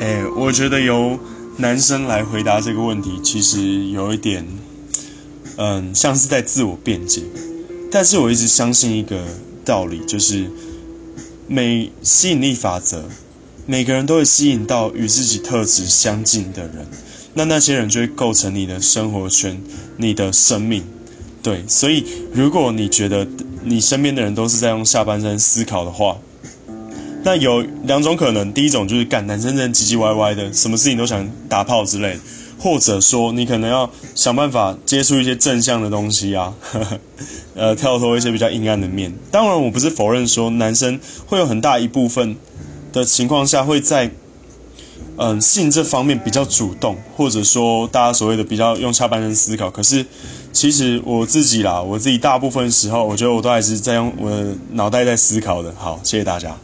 哎，我觉得由男生来回答这个问题，其实有一点，嗯，像是在自我辩解。但是我一直相信一个道理，就是每吸引力法则，每个人都会吸引到与自己特质相近的人，那那些人就会构成你的生活圈，你的生命。对，所以如果你觉得你身边的人都是在用下半身思考的话，那有两种可能，第一种就是干男生真唧唧歪歪的，什么事情都想打炮之类，或者说你可能要想办法接触一些正向的东西啊，呃，跳脱一些比较阴暗的面。当然，我不是否认说男生会有很大一部分的情况下会在嗯性这方面比较主动，或者说大家所谓的比较用下半身思考。可是其实我自己啦，我自己大部分时候，我觉得我都还是在用我脑袋在思考的。好，谢谢大家。